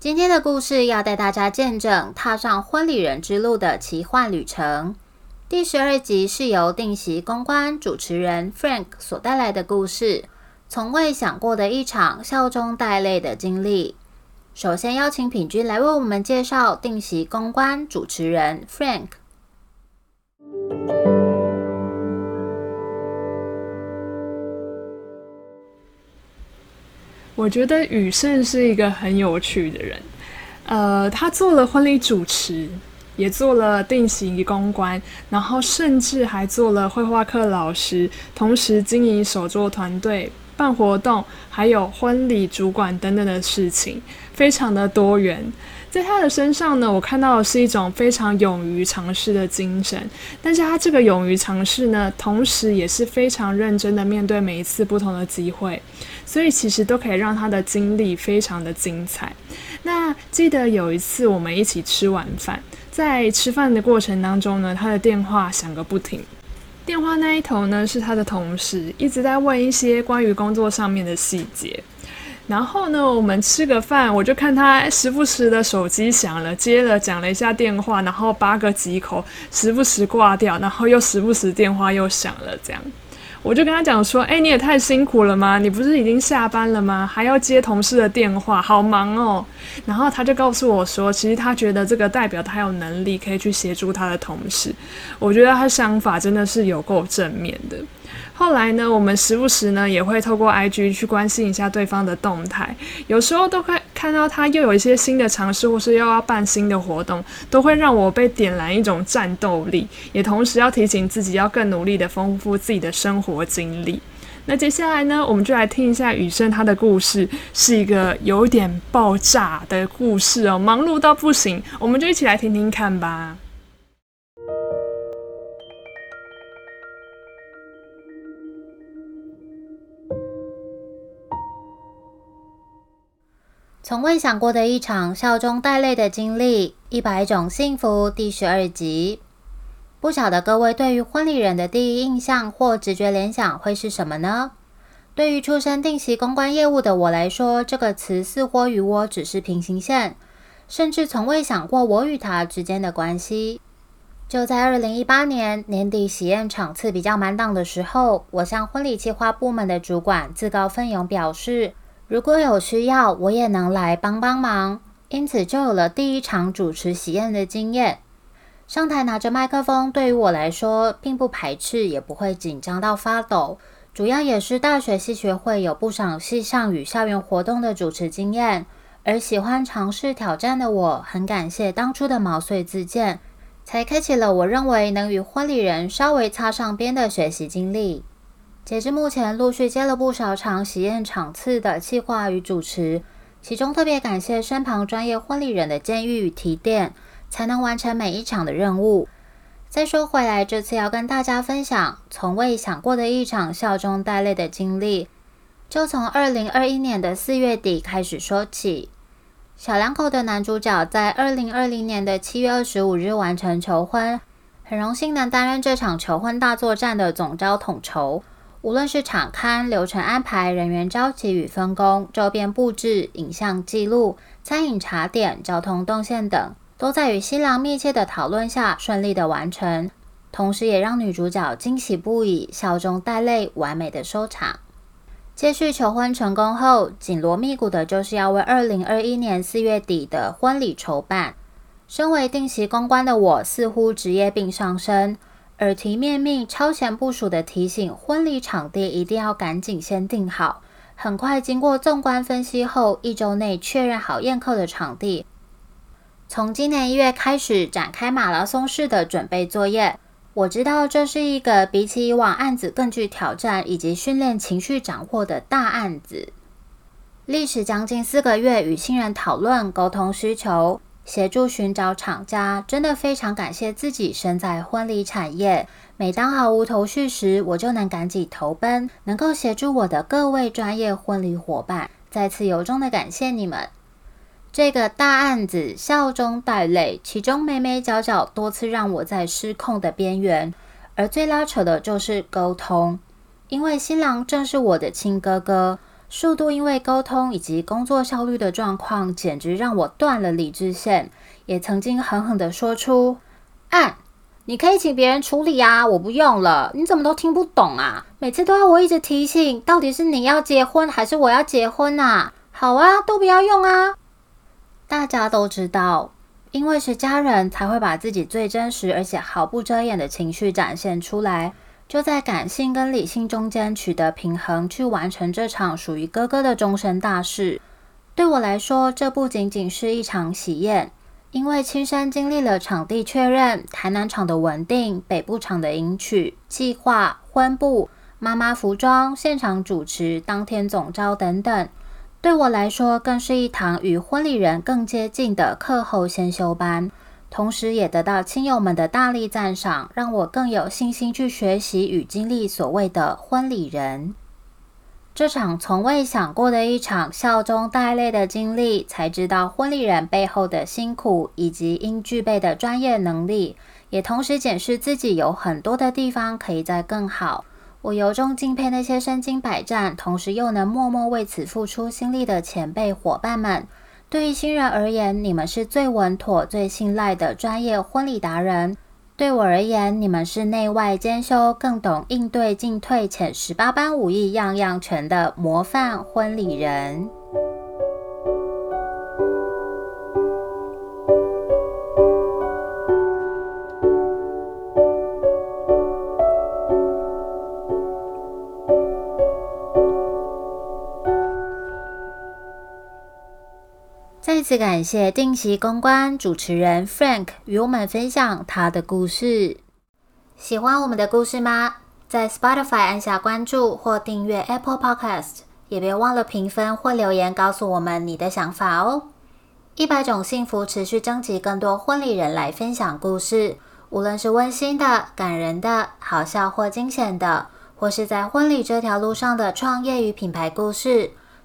今天的故事要带大家见证踏上婚礼人之路的奇幻旅程。第十二集是由定席公关主持人 Frank 所带来的故事，从未想过的一场笑中带泪的经历。首先邀请品君来为我们介绍定席公关主持人 Frank。我觉得雨盛是一个很有趣的人，呃，他做了婚礼主持，也做了定型公关，然后甚至还做了绘画课老师，同时经营手作团队、办活动，还有婚礼主管等等的事情，非常的多元。在他的身上呢，我看到的是一种非常勇于尝试的精神。但是他这个勇于尝试呢，同时也是非常认真的面对每一次不同的机会，所以其实都可以让他的经历非常的精彩。那记得有一次我们一起吃晚饭，在吃饭的过程当中呢，他的电话响个不停。电话那一头呢是他的同事，一直在问一些关于工作上面的细节。然后呢，我们吃个饭，我就看他时不时的手机响了，接了讲了一下电话，然后扒个几口，时不时挂掉，然后又时不时电话又响了，这样，我就跟他讲说，哎，你也太辛苦了吗？你不是已经下班了吗？还要接同事的电话，好忙哦。然后他就告诉我说，其实他觉得这个代表他有能力可以去协助他的同事，我觉得他想法真的是有够正面的。后来呢，我们时不时呢也会透过 IG 去关心一下对方的动态，有时候都会看到他又有一些新的尝试，或是又要办新的活动，都会让我被点燃一种战斗力，也同时要提醒自己要更努力的丰富自己的生活经历。那接下来呢，我们就来听一下雨生他的故事，是一个有点爆炸的故事哦，忙碌到不行，我们就一起来听听看吧。从未想过的一场笑中带泪的经历，一百种幸福第十二集。不晓得各位对于婚礼人的第一印象或直觉联想会是什么呢？对于出身定席公关业务的我来说，这个词似乎与我只是平行线，甚至从未想过我与他之间的关系。就在二零一八年年底喜宴场次比较满档的时候，我向婚礼计划部门的主管自告奋勇表示。如果有需要，我也能来帮帮忙，因此就有了第一场主持喜宴的经验。上台拿着麦克风，对于我来说并不排斥，也不会紧张到发抖。主要也是大学系学会有不少系上与校园活动的主持经验，而喜欢尝试挑战的我，很感谢当初的毛遂自荐，才开启了我认为能与婚礼人稍微擦上边的学习经历。截至目前，陆续接了不少场喜宴场次的企划与主持，其中特别感谢身旁专业婚礼人的建议与提点，才能完成每一场的任务。再说回来，这次要跟大家分享从未想过的一场笑中带泪的经历，就从二零二一年的四月底开始说起。小两口的男主角在二零二零年的七月二十五日完成求婚，很荣幸能担任这场求婚大作战的总招统筹。无论是场刊、流程安排、人员召集与分工、周边布置、影像记录、餐饮茶点、交通动线等，都在与新郎密切的讨论下顺利的完成，同时也让女主角惊喜不已，笑中带泪，完美的收场。接续求婚成功后，紧锣密鼓的就是要为二零二一年四月底的婚礼筹办。身为定席公关的我，似乎职业病上升。耳提面命、超前部署的提醒，婚礼场地一定要赶紧先定好。很快，经过纵观分析后，一周内确认好宴客的场地。从今年一月开始展开马拉松式的准备作业。我知道这是一个比起以往案子更具挑战以及训练情绪掌握的大案子。历时将近四个月，与新人讨论、沟通需求。协助寻找厂家，真的非常感谢自己身在婚礼产业。每当毫无头绪时，我就能赶紧投奔，能够协助我的各位专业婚礼伙伴。再次由衷的感谢你们。这个大案子笑中带泪，其中眉眉角角多次让我在失控的边缘，而最拉扯的就是沟通，因为新郎正是我的亲哥哥，数度因为沟通以及工作效率的状况，简直让我断了理智线，也曾经狠狠的说出：“案，你可以请别人处理啊，我不用了。你怎么都听不懂啊？每次都要我一直提醒，到底是你要结婚还是我要结婚啊？好啊，都不要用啊。”大家都知道，因为是家人，才会把自己最真实而且毫不遮掩的情绪展现出来，就在感性跟理性中间取得平衡，去完成这场属于哥哥的终身大事。对我来说，这不仅仅是一场喜宴，因为亲身经历了场地确认、台南场的稳定、北部场的迎娶计划、婚布、妈妈服装、现场主持、当天总招等等。对我来说，更是一堂与婚礼人更接近的课后先修班，同时也得到亲友们的大力赞赏，让我更有信心去学习与经历所谓的婚礼人。这场从未想过的一场笑中带泪的经历，才知道婚礼人背后的辛苦以及应具备的专业能力，也同时检视自己有很多的地方可以再更好。我由衷敬佩那些身经百战，同时又能默默为此付出心力的前辈伙伴们。对于新人而言，你们是最稳妥、最信赖的专业婚礼达人；对我而言，你们是内外兼修、更懂应对进退且十八般武艺样样全的模范婚礼人。次感谢定席公关主持人 Frank 与我们分享他的故事。喜欢我们的故事吗？在 Spotify 按下关注或订阅 Apple Podcast，也别忘了评分或留言告诉我们你的想法哦。一百种幸福持续征集更多婚礼人来分享故事，无论是温馨的、感人的、好笑或惊险的，或是在婚礼这条路上的创业与品牌故事。